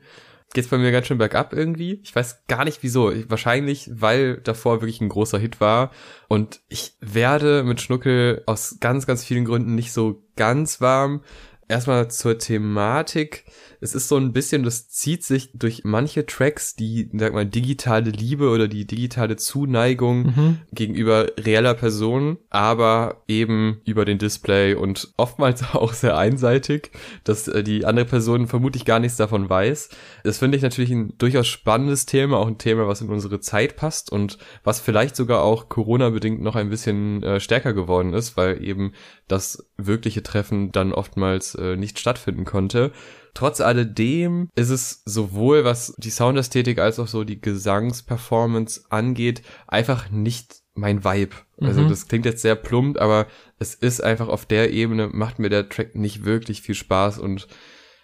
Speaker 1: Geht's bei mir ganz schön bergab irgendwie. Ich weiß gar nicht wieso. Wahrscheinlich, weil davor wirklich ein großer Hit war. Und ich werde mit Schnuckel aus ganz, ganz vielen Gründen nicht so ganz warm. Erstmal zur Thematik es ist so ein bisschen, das zieht sich durch manche Tracks, die, sag mal, digitale Liebe oder die digitale Zuneigung mhm. gegenüber reeller Personen, aber eben über den Display und oftmals auch sehr einseitig, dass äh, die andere Person vermutlich gar nichts davon weiß. Das finde ich natürlich ein durchaus spannendes Thema, auch ein Thema, was in unsere Zeit passt und was vielleicht sogar auch Corona-bedingt noch ein bisschen äh, stärker geworden ist, weil eben das wirkliche Treffen dann oftmals äh, nicht stattfinden konnte. Trotz alledem ist es sowohl was die Soundästhetik als auch so die Gesangsperformance angeht, einfach nicht mein Vibe. Also mhm. das klingt jetzt sehr plump, aber es ist einfach auf der Ebene macht mir der Track nicht wirklich viel Spaß und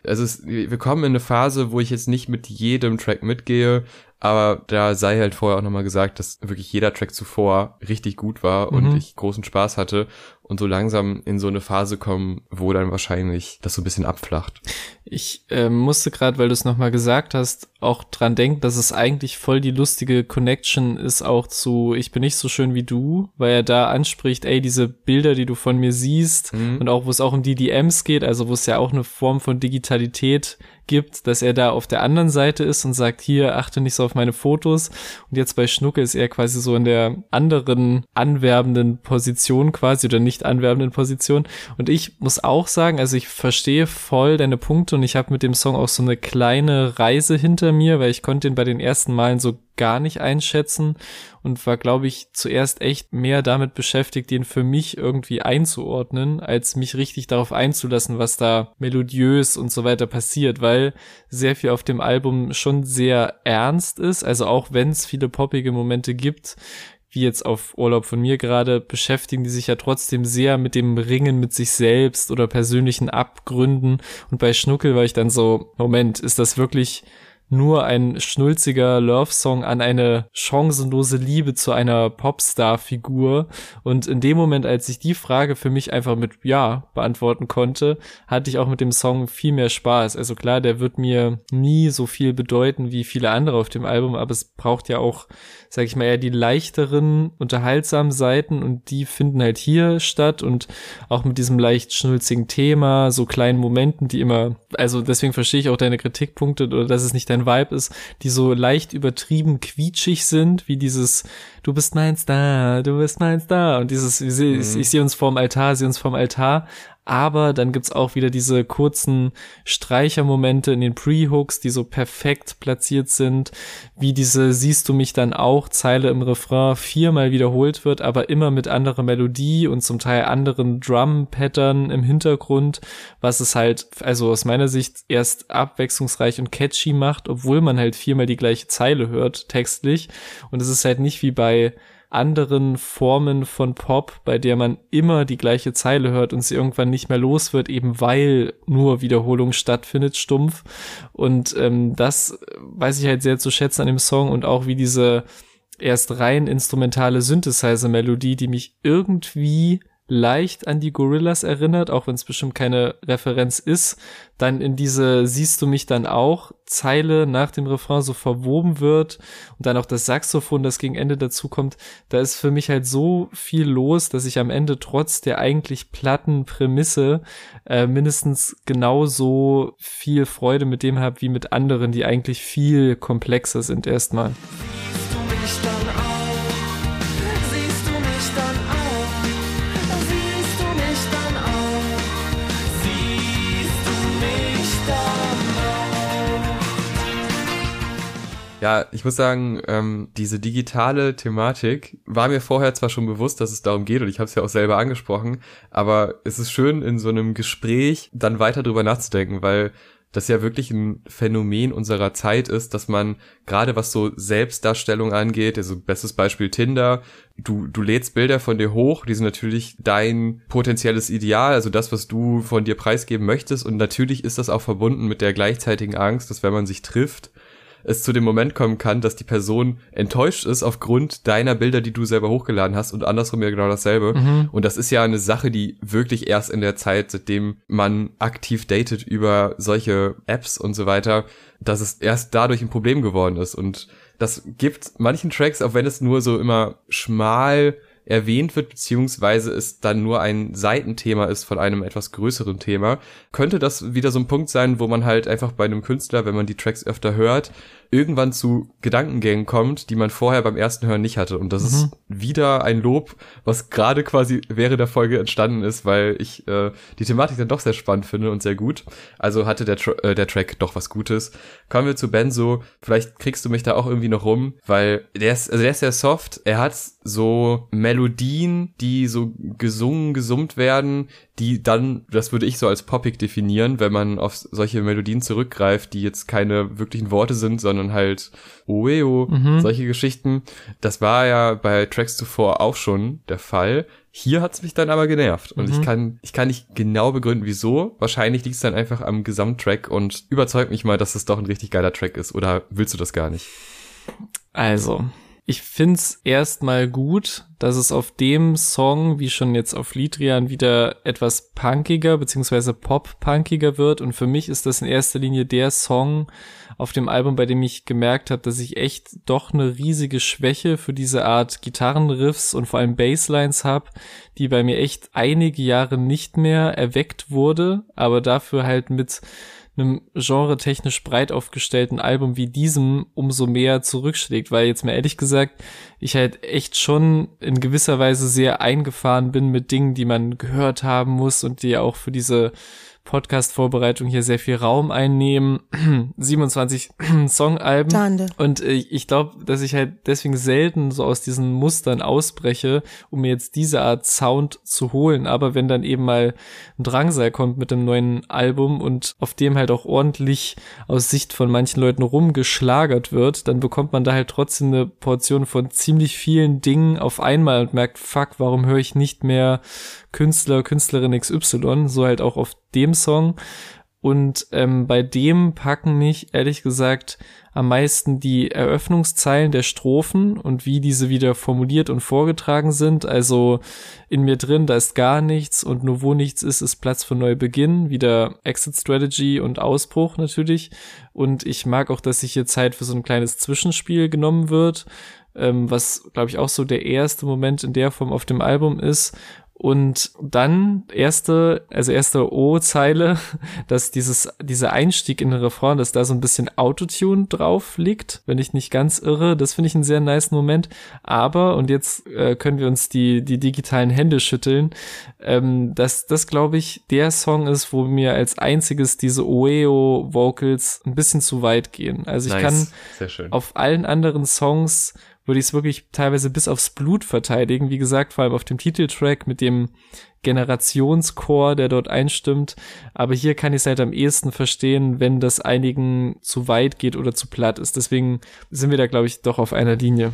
Speaker 1: es ist, wir kommen in eine Phase, wo ich jetzt nicht mit jedem Track mitgehe, aber da sei halt vorher auch nochmal gesagt, dass wirklich jeder Track zuvor richtig gut war mhm. und ich großen Spaß hatte und so langsam in so eine Phase kommen, wo dann wahrscheinlich das so ein bisschen abflacht.
Speaker 2: Ich äh, musste gerade, weil du es nochmal gesagt hast, auch dran denken, dass es eigentlich voll die lustige Connection ist auch zu Ich bin nicht so schön wie du, weil er da anspricht, ey, diese Bilder, die du von mir siehst mhm. und auch wo es auch um die DMs geht, also wo es ja auch eine Form von Digitalität gibt, dass er da auf der anderen Seite ist und sagt, hier, achte nicht so auf meine Fotos. Und jetzt bei Schnucke ist er quasi so in der anderen anwerbenden Position quasi oder nicht anwerbenden Position. Und ich muss auch sagen, also ich verstehe voll deine Punkte und ich habe mit dem Song auch so eine kleine Reise hinter mir, weil ich konnte ihn bei den ersten Malen so gar nicht einschätzen und war, glaube ich, zuerst echt mehr damit beschäftigt, ihn für mich irgendwie einzuordnen, als mich richtig darauf einzulassen, was da melodiös und so weiter passiert, weil sehr viel auf dem Album schon sehr ernst ist, also auch wenn es viele poppige Momente gibt, wie jetzt auf Urlaub von mir gerade, beschäftigen die sich ja trotzdem sehr mit dem Ringen mit sich selbst oder persönlichen Abgründen. Und bei Schnuckel war ich dann so, Moment, ist das wirklich nur ein schnulziger Love-Song an eine chancenlose Liebe zu einer Popstar-Figur. Und in dem Moment, als ich die Frage für mich einfach mit Ja beantworten konnte, hatte ich auch mit dem Song viel mehr Spaß. Also klar, der wird mir nie so viel bedeuten wie viele andere auf dem Album, aber es braucht ja auch sag ich mal, eher die leichteren, unterhaltsamen Seiten und die finden halt hier statt und auch mit diesem leicht schnulzigen Thema, so kleinen Momenten, die immer, also deswegen verstehe ich auch deine Kritikpunkte oder dass es nicht dein Vibe ist, die so leicht übertrieben quietschig sind, wie dieses Du bist mein Star, du bist mein Star und dieses, ich, mhm. ich, ich sehe uns vorm Altar, sehe uns vorm Altar, aber dann gibt's auch wieder diese kurzen Streichermomente in den Pre-Hooks, die so perfekt platziert sind, wie diese Siehst du mich dann auch Zeile im Refrain viermal wiederholt wird, aber immer mit anderer Melodie und zum Teil anderen Drum-Pattern im Hintergrund, was es halt, also aus meiner Sicht erst abwechslungsreich und catchy macht, obwohl man halt viermal die gleiche Zeile hört, textlich. Und es ist halt nicht wie bei anderen Formen von Pop, bei der man immer die gleiche Zeile hört und sie irgendwann nicht mehr los wird, eben weil nur Wiederholung stattfindet, stumpf. Und ähm, das weiß ich halt sehr zu schätzen an dem Song und auch wie diese erst rein instrumentale Synthesizer-Melodie, die mich irgendwie leicht an die Gorillas erinnert, auch wenn es bestimmt keine Referenz ist, dann in diese siehst du mich dann auch Zeile nach dem Refrain so verwoben wird und dann auch das Saxophon, das gegen Ende dazu kommt, da ist für mich halt so viel los, dass ich am Ende trotz der eigentlich platten Prämisse äh, mindestens genauso viel Freude mit dem habe wie mit anderen, die eigentlich viel komplexer sind erstmal.
Speaker 1: Ja, ich muss sagen, ähm, diese digitale Thematik war mir vorher zwar schon bewusst, dass es darum geht und ich habe es ja auch selber angesprochen, aber es ist schön in so einem Gespräch dann weiter drüber nachzudenken, weil das ja wirklich ein Phänomen unserer Zeit ist, dass man gerade was so Selbstdarstellung angeht, also bestes Beispiel Tinder, du, du lädst Bilder von dir hoch, die sind natürlich dein potenzielles Ideal, also das, was du von dir preisgeben möchtest und natürlich ist das auch verbunden mit der gleichzeitigen Angst, dass wenn man sich trifft, es zu dem Moment kommen kann, dass die Person enttäuscht ist aufgrund deiner Bilder, die du selber hochgeladen hast und andersrum ja genau dasselbe. Mhm. Und das ist ja eine Sache, die wirklich erst in der Zeit, seitdem man aktiv datet über solche Apps und so weiter, dass es erst dadurch ein Problem geworden ist. Und das gibt manchen Tracks, auch wenn es nur so immer schmal erwähnt wird, beziehungsweise es dann nur ein Seitenthema ist von einem etwas größeren Thema, könnte das wieder so ein Punkt sein, wo man halt einfach bei einem Künstler, wenn man die Tracks öfter hört, irgendwann zu Gedankengängen kommt, die man vorher beim ersten Hören nicht hatte. Und das mhm. ist wieder ein Lob, was gerade quasi während der Folge entstanden ist, weil ich äh, die Thematik dann doch sehr spannend finde und sehr gut. Also hatte der, Tra äh, der Track doch was Gutes. Kommen wir zu Benzo. Vielleicht kriegst du mich da auch irgendwie noch rum, weil der ist, also der ist sehr soft. Er hat so Melodien, die so gesungen, gesummt werden, die dann, das würde ich so als poppig definieren, wenn man auf solche Melodien zurückgreift, die jetzt keine wirklichen Worte sind, sondern halt Oeo, mhm. solche Geschichten. Das war ja bei Tracks zuvor auch schon der Fall. Hier hat's mich dann aber genervt und mhm. ich kann ich kann nicht genau begründen, wieso. Wahrscheinlich liegt's dann einfach am Gesamttrack und überzeugt mich mal, dass es doch ein richtig geiler Track ist. Oder willst du das gar nicht?
Speaker 2: Also, ich find's erstmal gut, dass es auf dem Song, wie schon jetzt auf Liedrian, wieder etwas punkiger bzw. pop-punkiger wird. Und für mich ist das in erster Linie der Song auf dem Album, bei dem ich gemerkt habe, dass ich echt doch eine riesige Schwäche für diese Art Gitarrenriffs und vor allem Basslines habe, die bei mir echt einige Jahre nicht mehr erweckt wurde, aber dafür halt mit einem genre-technisch breit aufgestellten Album wie diesem umso mehr zurückschlägt, weil jetzt mal ehrlich gesagt, ich halt echt schon in gewisser Weise sehr eingefahren bin mit Dingen, die man gehört haben muss und die auch für diese Podcast-Vorbereitung hier sehr viel Raum einnehmen. 27 Songalben. Tande. Und äh, ich glaube, dass ich halt deswegen selten so aus diesen Mustern ausbreche, um mir jetzt diese Art Sound zu holen. Aber wenn dann eben mal ein Drangsal kommt mit dem neuen Album und auf dem halt auch ordentlich aus Sicht von manchen Leuten rumgeschlagert wird, dann bekommt man da halt trotzdem eine Portion von ziemlich vielen Dingen auf einmal und merkt, fuck, warum höre ich nicht mehr Künstler, Künstlerin XY, so halt auch auf dem Song. Und ähm, bei dem packen mich ehrlich gesagt am meisten die Eröffnungszeilen der Strophen und wie diese wieder formuliert und vorgetragen sind. Also in mir drin, da ist gar nichts und nur wo nichts ist, ist Platz für Neubeginn. Wieder Exit Strategy und Ausbruch natürlich. Und ich mag auch, dass sich hier Zeit für so ein kleines Zwischenspiel genommen wird, ähm, was glaube ich auch so der erste Moment in der Form auf dem Album ist und dann erste, also erste O-Zeile, dass dieses, dieser Einstieg in den Refrain, dass da so ein bisschen Autotune drauf liegt, wenn ich nicht ganz irre. Das finde ich einen sehr nice Moment. Aber, und jetzt äh, können wir uns die, die digitalen Hände schütteln, ähm, dass das, glaube ich, der Song ist, wo mir als einziges diese Oeo-Vocals ein bisschen zu weit gehen. Also ich nice. kann auf allen anderen Songs würde ich es wirklich teilweise bis aufs Blut verteidigen. Wie gesagt, vor allem auf dem Titeltrack mit dem Generationschor, der dort einstimmt. Aber hier kann ich es halt am ehesten verstehen, wenn das einigen zu weit geht oder zu platt ist. Deswegen sind wir da, glaube ich, doch auf einer Linie.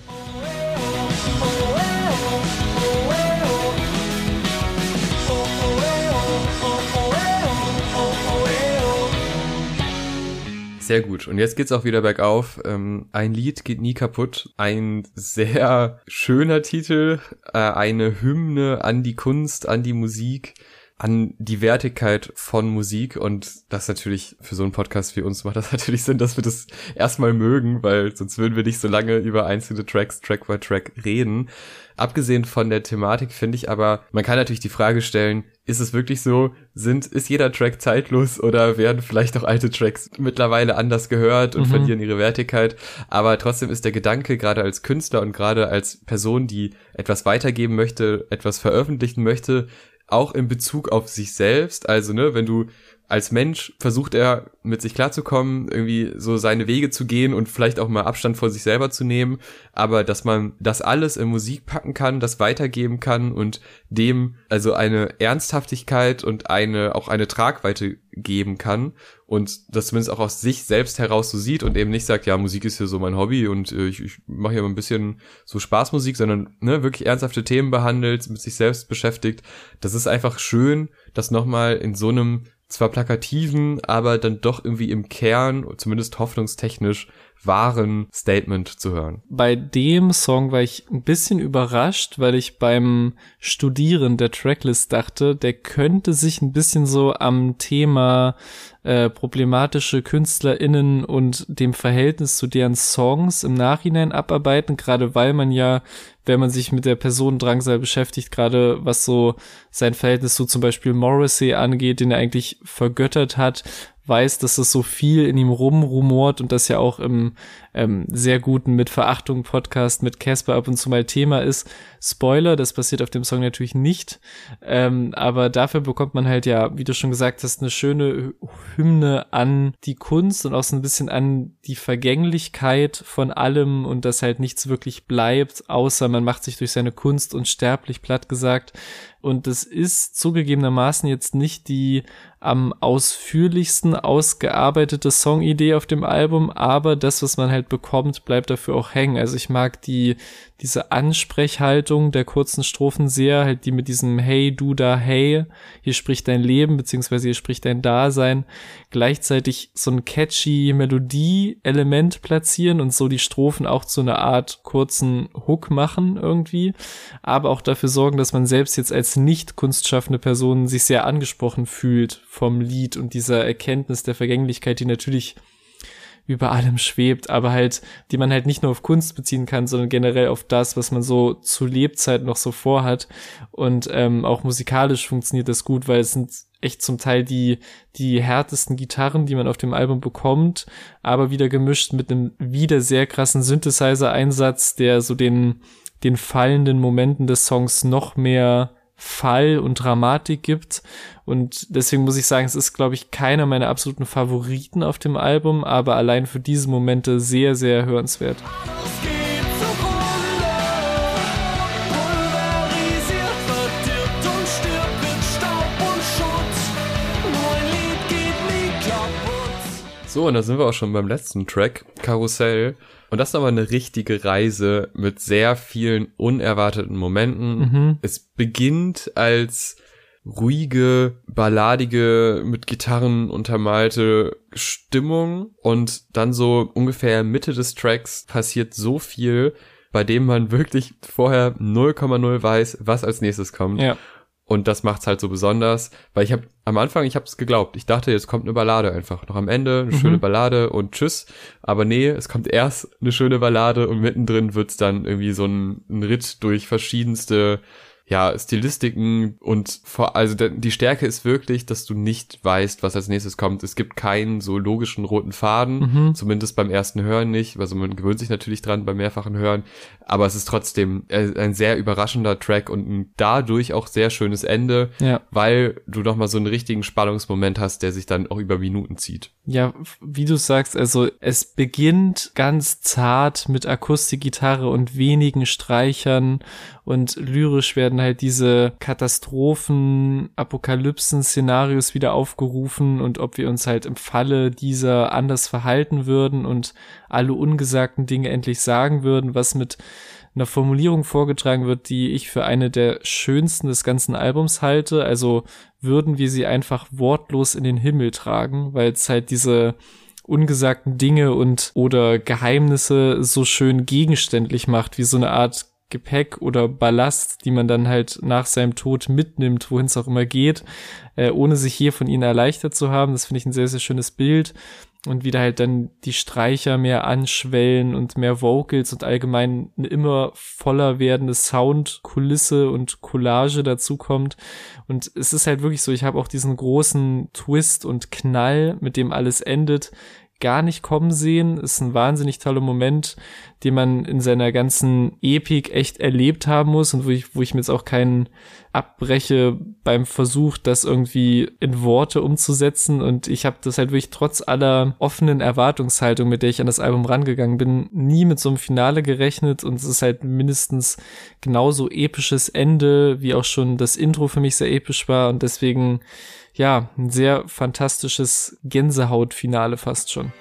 Speaker 1: Sehr gut. Und jetzt geht's auch wieder bergauf. Ähm, ein Lied geht nie kaputt. Ein sehr schöner Titel, äh, eine Hymne an die Kunst, an die Musik, an die Wertigkeit von Musik. Und das natürlich für so einen Podcast wie uns macht das natürlich Sinn, dass wir das erstmal mögen, weil sonst würden wir nicht so lange über einzelne Tracks, Track by Track reden. Abgesehen von der Thematik finde ich aber, man kann natürlich die Frage stellen, ist es wirklich so, sind, ist jeder Track zeitlos oder werden vielleicht auch alte Tracks mittlerweile anders gehört und mhm. verlieren ihre Wertigkeit? Aber trotzdem ist der Gedanke, gerade als Künstler und gerade als Person, die etwas weitergeben möchte, etwas veröffentlichen möchte, auch in Bezug auf sich selbst, also ne, wenn du als Mensch versucht er mit sich klarzukommen, irgendwie so seine Wege zu gehen und vielleicht auch mal Abstand vor sich selber zu nehmen, aber dass man das alles in Musik packen kann, das weitergeben kann und dem also eine Ernsthaftigkeit und eine auch eine Tragweite geben kann und das zumindest auch aus sich selbst heraus so sieht und eben nicht sagt, ja, Musik ist hier so mein Hobby und äh, ich, ich mache hier mal ein bisschen so Spaßmusik, sondern ne, wirklich ernsthafte Themen behandelt, mit sich selbst beschäftigt. Das ist einfach schön, das nochmal in so einem zwar plakativen, aber dann doch irgendwie im Kern, zumindest hoffnungstechnisch, wahren Statement zu hören.
Speaker 2: Bei dem Song war ich ein bisschen überrascht, weil ich beim Studieren der Tracklist dachte, der könnte sich ein bisschen so am Thema äh, problematische KünstlerInnen und dem Verhältnis zu deren Songs im Nachhinein abarbeiten, gerade weil man ja, wenn man sich mit der Person beschäftigt, gerade was so sein Verhältnis zu zum Beispiel Morrissey angeht, den er eigentlich vergöttert hat, weiß, dass es so viel in ihm rumrumort und das ja auch im ähm, sehr guten Mit Verachtung Podcast mit Casper ab und zu mal Thema ist. Spoiler, das passiert auf dem Song natürlich nicht, ähm, aber dafür bekommt man halt ja, wie du schon gesagt hast, eine schöne Hymne an die Kunst und auch so ein bisschen an die Vergänglichkeit von allem und dass halt nichts wirklich bleibt, außer man macht sich durch seine Kunst unsterblich platt gesagt. Und das ist zugegebenermaßen jetzt nicht die am ausführlichsten ausgearbeitete Songidee auf dem Album, aber das, was man halt bekommt, bleibt dafür auch hängen. Also ich mag die, diese Ansprechhaltung der kurzen Strophen sehr, halt die mit diesem Hey, du da, hey, hier spricht dein Leben, beziehungsweise hier spricht dein Dasein, gleichzeitig so ein catchy Melodie-Element platzieren und so die Strophen auch zu einer Art kurzen Hook machen irgendwie, aber auch dafür sorgen, dass man selbst jetzt als nicht kunstschaffende Person sich sehr angesprochen fühlt vom Lied und dieser Erkenntnis der Vergänglichkeit, die natürlich über allem schwebt, aber halt, die man halt nicht nur auf Kunst beziehen kann, sondern generell auf das, was man so zu Lebzeit noch so vorhat. Und ähm, auch musikalisch funktioniert das gut, weil es sind echt zum Teil die, die härtesten Gitarren, die man auf dem Album bekommt, aber wieder gemischt mit einem wieder sehr krassen Synthesizer-Einsatz, der so den, den fallenden Momenten des Songs noch mehr Fall und Dramatik gibt. Und deswegen muss ich sagen, es ist, glaube ich, keiner meiner absoluten Favoriten auf dem Album, aber allein für diese Momente sehr, sehr hörenswert.
Speaker 1: So, und da sind wir auch schon beim letzten Track, Karussell. Und das ist aber eine richtige Reise mit sehr vielen unerwarteten Momenten. Mhm. Es beginnt als ruhige, balladige, mit Gitarren untermalte Stimmung und dann so ungefähr Mitte des Tracks passiert so viel, bei dem man wirklich vorher 0,0 weiß, was als nächstes kommt. Ja. Und das macht's halt so besonders, weil ich habe am Anfang, ich habe es geglaubt. Ich dachte, jetzt kommt eine Ballade einfach. Noch am Ende eine mhm. schöne Ballade und tschüss. Aber nee, es kommt erst eine schöne Ballade und mittendrin wird's dann irgendwie so ein, ein Ritt durch verschiedenste ja, Stilistiken und vor, also die Stärke ist wirklich, dass du nicht weißt, was als nächstes kommt. Es gibt keinen so logischen roten Faden, mhm. zumindest beim ersten Hören nicht, also man gewöhnt sich natürlich dran beim mehrfachen Hören, aber es ist trotzdem äh, ein sehr überraschender Track und ein dadurch auch sehr schönes Ende, ja. weil du nochmal so einen richtigen Spannungsmoment hast, der sich dann auch über Minuten zieht.
Speaker 2: Ja, wie du sagst, also es beginnt ganz zart mit Akustikgitarre und wenigen Streichern und lyrisch werden halt diese Katastrophen, Apokalypsen, Szenarios wieder aufgerufen und ob wir uns halt im Falle dieser anders verhalten würden und alle ungesagten Dinge endlich sagen würden, was mit einer Formulierung vorgetragen wird, die ich für eine der schönsten des ganzen Albums halte. Also würden wir sie einfach wortlos in den Himmel tragen, weil es halt diese ungesagten Dinge und oder Geheimnisse so schön gegenständlich macht, wie so eine Art Gepäck oder Ballast, die man dann halt nach seinem Tod mitnimmt, wohin es auch immer geht, äh, ohne sich hier von ihnen erleichtert zu haben. Das finde ich ein sehr, sehr schönes Bild. Und wieder halt dann die Streicher mehr anschwellen und mehr Vocals und allgemein eine immer voller werdende Soundkulisse und Collage dazu kommt. Und es ist halt wirklich so, ich habe auch diesen großen Twist und Knall, mit dem alles endet, gar nicht kommen sehen. Ist ein wahnsinnig toller Moment, den man in seiner ganzen Epik echt erlebt haben muss und wo ich, wo ich mir jetzt auch keinen abbreche beim Versuch, das irgendwie in Worte umzusetzen. Und ich habe das halt wirklich trotz aller offenen Erwartungshaltung, mit der ich an das Album rangegangen bin, nie mit so einem Finale gerechnet. Und es ist halt mindestens genauso episches Ende, wie auch schon das Intro für mich sehr episch war. Und deswegen ja, ein sehr fantastisches Gänsehautfinale fast schon.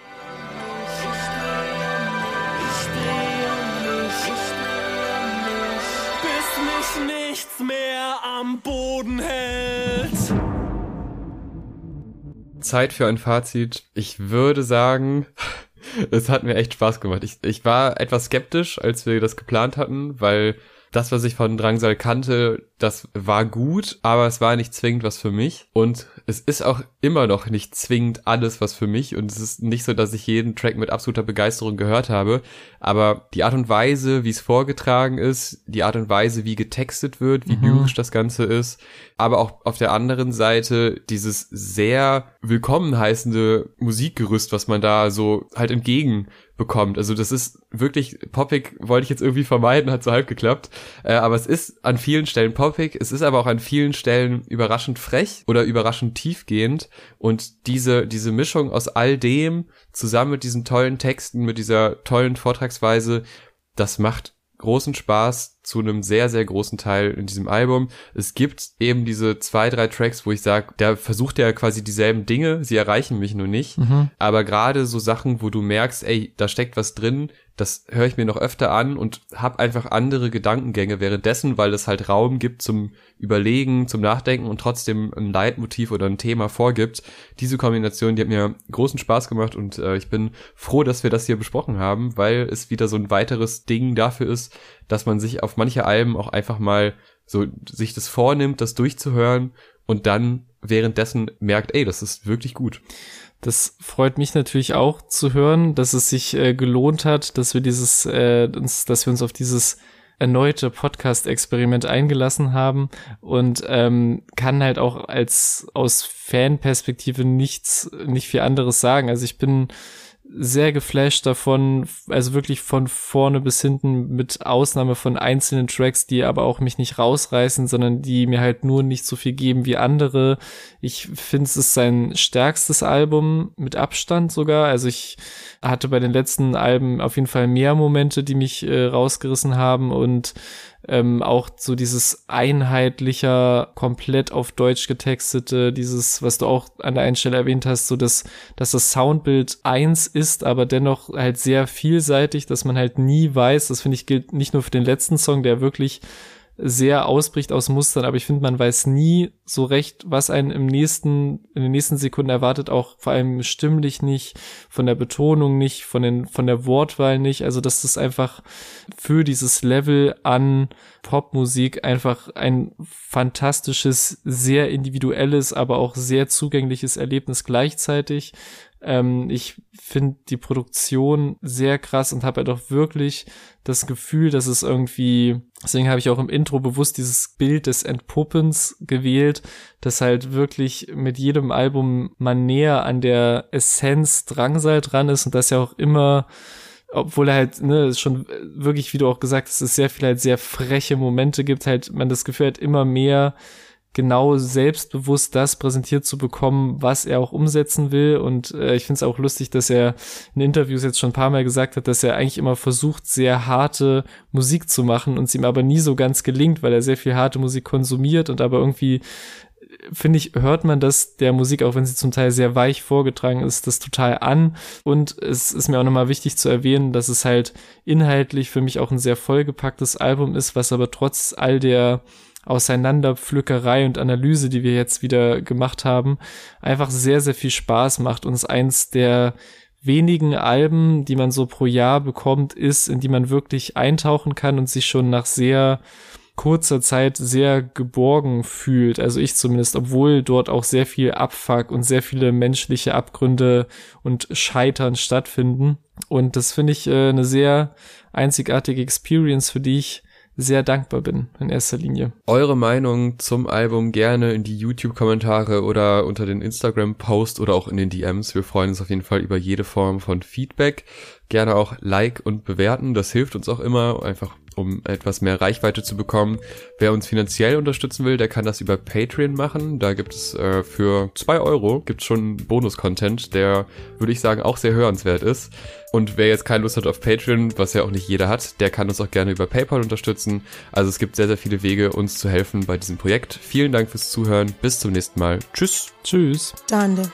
Speaker 1: Zeit für ein Fazit. Ich würde sagen, es hat mir echt Spaß gemacht. Ich, ich war etwas skeptisch, als wir das geplant hatten, weil das, was ich von Drangsal kannte, das war gut, aber es war nicht zwingend was für mich. Und es ist auch immer noch nicht zwingend alles was für mich. Und es ist nicht so, dass ich jeden Track mit absoluter Begeisterung gehört habe. Aber die Art und Weise, wie es vorgetragen ist, die Art und Weise, wie getextet wird, wie mhm. lyrisch das Ganze ist, aber auch auf der anderen Seite dieses sehr willkommen heißende Musikgerüst, was man da so halt entgegen bekommt. Also das ist wirklich poppig, wollte ich jetzt irgendwie vermeiden, hat so halb geklappt. Äh, aber es ist an vielen Stellen poppig, es ist aber auch an vielen Stellen überraschend frech oder überraschend tiefgehend. Und diese, diese Mischung aus all dem zusammen mit diesen tollen Texten, mit dieser tollen Vortragsweise, das macht großen Spaß zu einem sehr, sehr großen Teil in diesem Album. Es gibt eben diese zwei, drei Tracks, wo ich sage, der versucht ja quasi dieselben Dinge, sie erreichen mich nur nicht. Mhm. Aber gerade so Sachen, wo du merkst, ey, da steckt was drin, das höre ich mir noch öfter an und habe einfach andere Gedankengänge währenddessen, weil es halt Raum gibt zum Überlegen, zum Nachdenken und trotzdem ein Leitmotiv oder ein Thema vorgibt. Diese Kombination, die hat mir großen Spaß gemacht und äh, ich bin froh, dass wir das hier besprochen haben, weil es wieder so ein weiteres Ding dafür ist, dass man sich auf manche Alben auch einfach mal so sich das vornimmt, das durchzuhören und dann währenddessen merkt, ey, das ist wirklich gut.
Speaker 2: Das freut mich natürlich auch zu hören, dass es sich äh, gelohnt hat, dass wir dieses, äh, uns, dass wir uns auf dieses erneute Podcast-Experiment eingelassen haben und ähm, kann halt auch als aus Fanperspektive nichts, nicht viel anderes sagen. Also ich bin sehr geflasht davon, also wirklich von vorne bis hinten mit Ausnahme von einzelnen Tracks, die aber auch mich nicht rausreißen, sondern die mir halt nur nicht so viel geben wie andere. Ich finde, es ist sein stärkstes Album mit Abstand sogar. Also ich hatte bei den letzten Alben auf jeden Fall mehr Momente, die mich äh, rausgerissen haben und ähm, auch so dieses einheitlicher, komplett auf Deutsch getextete, dieses, was du auch an der einen Stelle erwähnt hast, so dass, dass das Soundbild eins ist, aber dennoch halt sehr vielseitig, dass man halt nie weiß, das finde ich gilt nicht nur für den letzten Song, der wirklich sehr ausbricht aus Mustern, aber ich finde, man weiß nie so recht, was einen im nächsten, in den nächsten Sekunden erwartet, auch vor allem stimmlich nicht, von der Betonung nicht, von den, von der Wortwahl nicht. Also, dass das einfach für dieses Level an Popmusik einfach ein fantastisches, sehr individuelles, aber auch sehr zugängliches Erlebnis gleichzeitig. Ähm, ich finde die Produktion sehr krass und habe halt auch wirklich das Gefühl, dass es irgendwie, deswegen habe ich auch im Intro bewusst dieses Bild des Entpuppens gewählt, dass halt wirklich mit jedem Album man näher an der Essenz Drangsal dran ist und das ja auch immer obwohl er halt, ne, schon wirklich, wie du auch gesagt hast, es sehr viel halt sehr freche Momente gibt, halt man das Gefühl hat, immer mehr genau selbstbewusst das präsentiert zu bekommen, was er auch umsetzen will. Und äh, ich finde es auch lustig, dass er in Interviews jetzt schon ein paar Mal gesagt hat, dass er eigentlich immer versucht, sehr harte Musik zu machen und es ihm aber nie so ganz gelingt, weil er sehr viel harte Musik konsumiert und aber irgendwie finde ich, hört man das der Musik, auch wenn sie zum Teil sehr weich vorgetragen ist, das total an. Und es ist mir auch nochmal wichtig zu erwähnen, dass es halt inhaltlich für mich auch ein sehr vollgepacktes Album ist, was aber trotz all der Auseinanderpflückerei und Analyse, die wir jetzt wieder gemacht haben, einfach sehr, sehr viel Spaß macht und es eins der wenigen Alben, die man so pro Jahr bekommt, ist, in die man wirklich eintauchen kann und sich schon nach sehr kurzer Zeit sehr geborgen fühlt. Also ich zumindest, obwohl dort auch sehr viel Abfuck und sehr viele menschliche Abgründe und Scheitern stattfinden. Und das finde ich äh, eine sehr einzigartige Experience, für die ich sehr dankbar bin in erster Linie.
Speaker 1: Eure Meinung zum Album gerne in die YouTube-Kommentare oder unter den Instagram-Post oder auch in den DMs. Wir freuen uns auf jeden Fall über jede Form von Feedback. Gerne auch Like und bewerten. Das hilft uns auch immer, einfach um etwas mehr Reichweite zu bekommen. Wer uns finanziell unterstützen will, der kann das über Patreon machen. Da gibt es äh, für zwei Euro gibt's schon Bonus-Content, der, würde ich sagen, auch sehr hörenswert ist. Und wer jetzt keine Lust hat auf Patreon, was ja auch nicht jeder hat, der kann uns auch gerne über PayPal unterstützen. Also es gibt sehr, sehr viele Wege, uns zu helfen bei diesem Projekt. Vielen Dank fürs Zuhören. Bis zum nächsten Mal. Tschüss.
Speaker 2: Tschüss. Dande.